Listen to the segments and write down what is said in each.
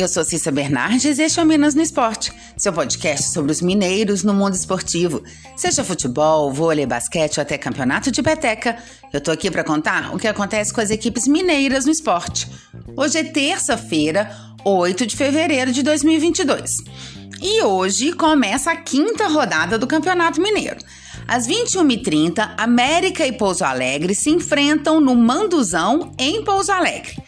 Eu sou Cissa Bernardes e este é o Minas no Esporte, seu podcast sobre os mineiros no mundo esportivo. Seja futebol, vôlei, basquete ou até campeonato de peteca, eu tô aqui para contar o que acontece com as equipes mineiras no esporte. Hoje é terça-feira, 8 de fevereiro de 2022. E hoje começa a quinta rodada do Campeonato Mineiro. Às 21h30, América e Pouso Alegre se enfrentam no Manduzão, em Pouso Alegre.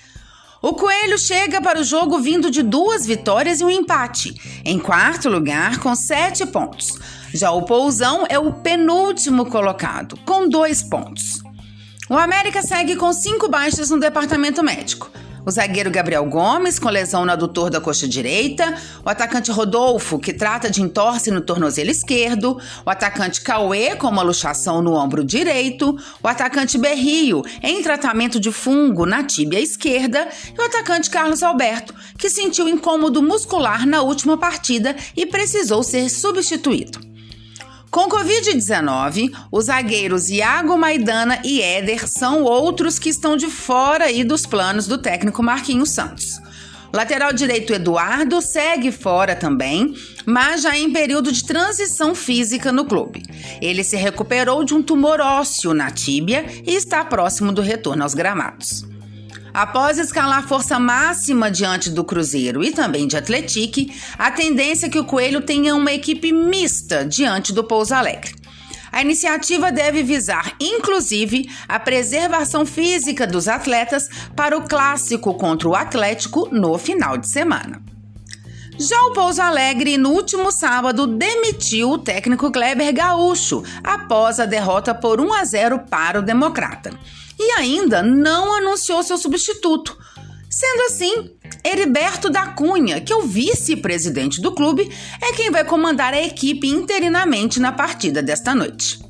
O Coelho chega para o jogo vindo de duas vitórias e um empate, em quarto lugar com sete pontos. Já o Pousão é o penúltimo colocado, com dois pontos. O América segue com cinco baixas no departamento médico. O zagueiro Gabriel Gomes, com lesão no adutor da coxa direita. O atacante Rodolfo, que trata de entorse no tornozelo esquerdo. O atacante Cauê, com uma luxação no ombro direito. O atacante Berrio, em tratamento de fungo na tíbia esquerda. E o atacante Carlos Alberto, que sentiu incômodo muscular na última partida e precisou ser substituído. Com Covid-19, os zagueiros Iago Maidana e Éder são outros que estão de fora aí dos planos do técnico Marquinhos Santos. Lateral direito Eduardo segue fora também, mas já em período de transição física no clube. Ele se recuperou de um tumor ósseo na tíbia e está próximo do retorno aos gramados. Após escalar força máxima diante do Cruzeiro e também de Atletique, a tendência é que o Coelho tenha uma equipe mista diante do Pouso Alegre. A iniciativa deve visar, inclusive, a preservação física dos atletas para o clássico contra o Atlético no final de semana. Já o Pouso Alegre, no último sábado, demitiu o técnico Kleber Gaúcho após a derrota por 1 a 0 para o Democrata e ainda não anunciou seu substituto. Sendo assim, Heriberto da Cunha, que é o vice-presidente do clube, é quem vai comandar a equipe interinamente na partida desta noite.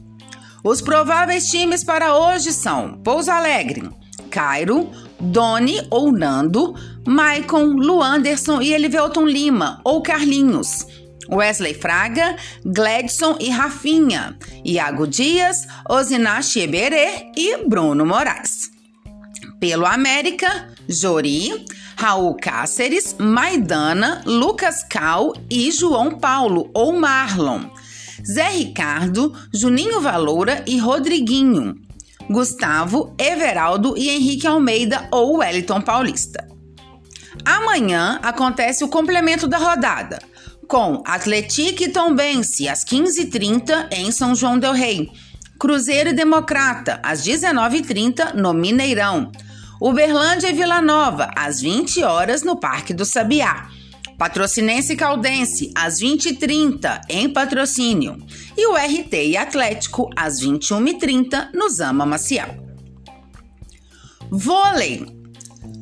Os prováveis times para hoje são Pouso Alegre, Cairo, Doni ou Nando, Maicon, Luanderson e Elivelton Lima ou Carlinhos. Wesley Fraga, Gladson e Rafinha, Iago Dias, Osinachi Eberê e Bruno Moraes. Pelo América, Jori, Raul Cáceres, Maidana, Lucas Cal e João Paulo ou Marlon. Zé Ricardo, Juninho Valoura e Rodriguinho. Gustavo, Everaldo e Henrique Almeida ou Wellington Paulista. Amanhã acontece o complemento da rodada com Atletique e Tombense às 15h30 em São João del Rei. Cruzeiro e Democrata às 19h30 no Mineirão. Uberlândia e Vila Nova às 20 horas no Parque do Sabiá. Patrocinense Caldense às 20h30 em patrocínio. E o RT e Atlético às 21h30 no Zama Maciel. Vôlei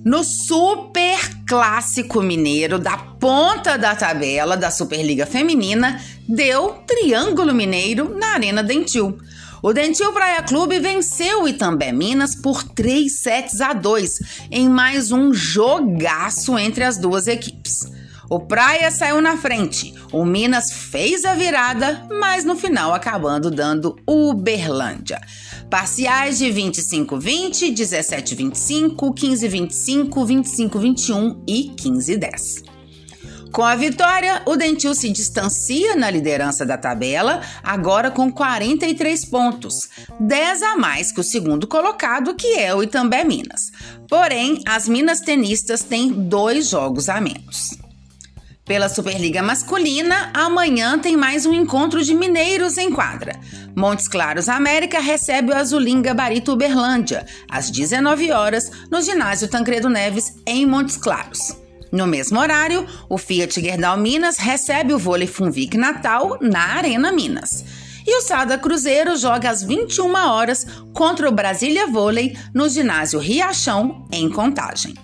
no super clássico mineiro da ponta da tabela da Superliga Feminina, deu Triângulo Mineiro na Arena Dentil. O Dentil Praia Clube venceu o Itambé Minas por 3 sets a 2 em mais um jogaço entre as duas equipes. O Praia saiu na frente, o Minas fez a virada, mas no final acabando dando Uberlândia. Parciais de 25-20, 17-25, 15-25, 25-21 e 15-10. Com a vitória, o Dentil se distancia na liderança da tabela, agora com 43 pontos, 10 a mais que o segundo colocado, que é o Itambé Minas. Porém, as Minas tenistas têm dois jogos a menos. Pela Superliga Masculina, amanhã tem mais um encontro de mineiros em quadra. Montes Claros América recebe o Azulim Gabarito Uberlândia, às 19 horas, no ginásio Tancredo Neves, em Montes Claros. No mesmo horário, o Fiat Gerdau Minas recebe o vôlei Funvic Natal na Arena Minas. E o Sada Cruzeiro joga às 21 horas contra o Brasília Vôlei no ginásio Riachão, em Contagem.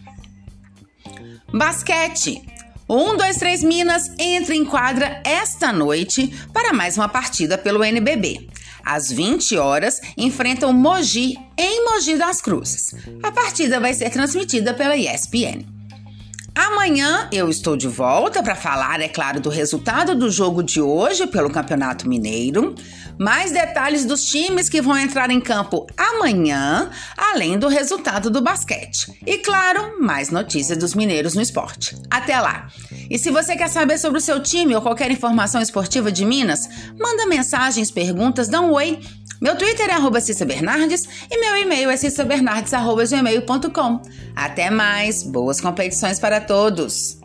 Basquete. 1, 2, 3 Minas entra em quadra esta noite para mais uma partida pelo NBB. Às 20 horas, enfrentam Mogi em Mogi das Cruzes. A partida vai ser transmitida pela ESPN. Amanhã eu estou de volta para falar, é claro, do resultado do jogo de hoje pelo Campeonato Mineiro, mais detalhes dos times que vão entrar em campo amanhã, além do resultado do basquete. E claro, mais notícias dos mineiros no esporte. Até lá! E se você quer saber sobre o seu time ou qualquer informação esportiva de Minas, manda mensagens, perguntas, dá um oi. Meu Twitter é arroba Cissa Bernardes e meu e-mail é cissabernardes.gmail.com. Até mais, boas competições para todos!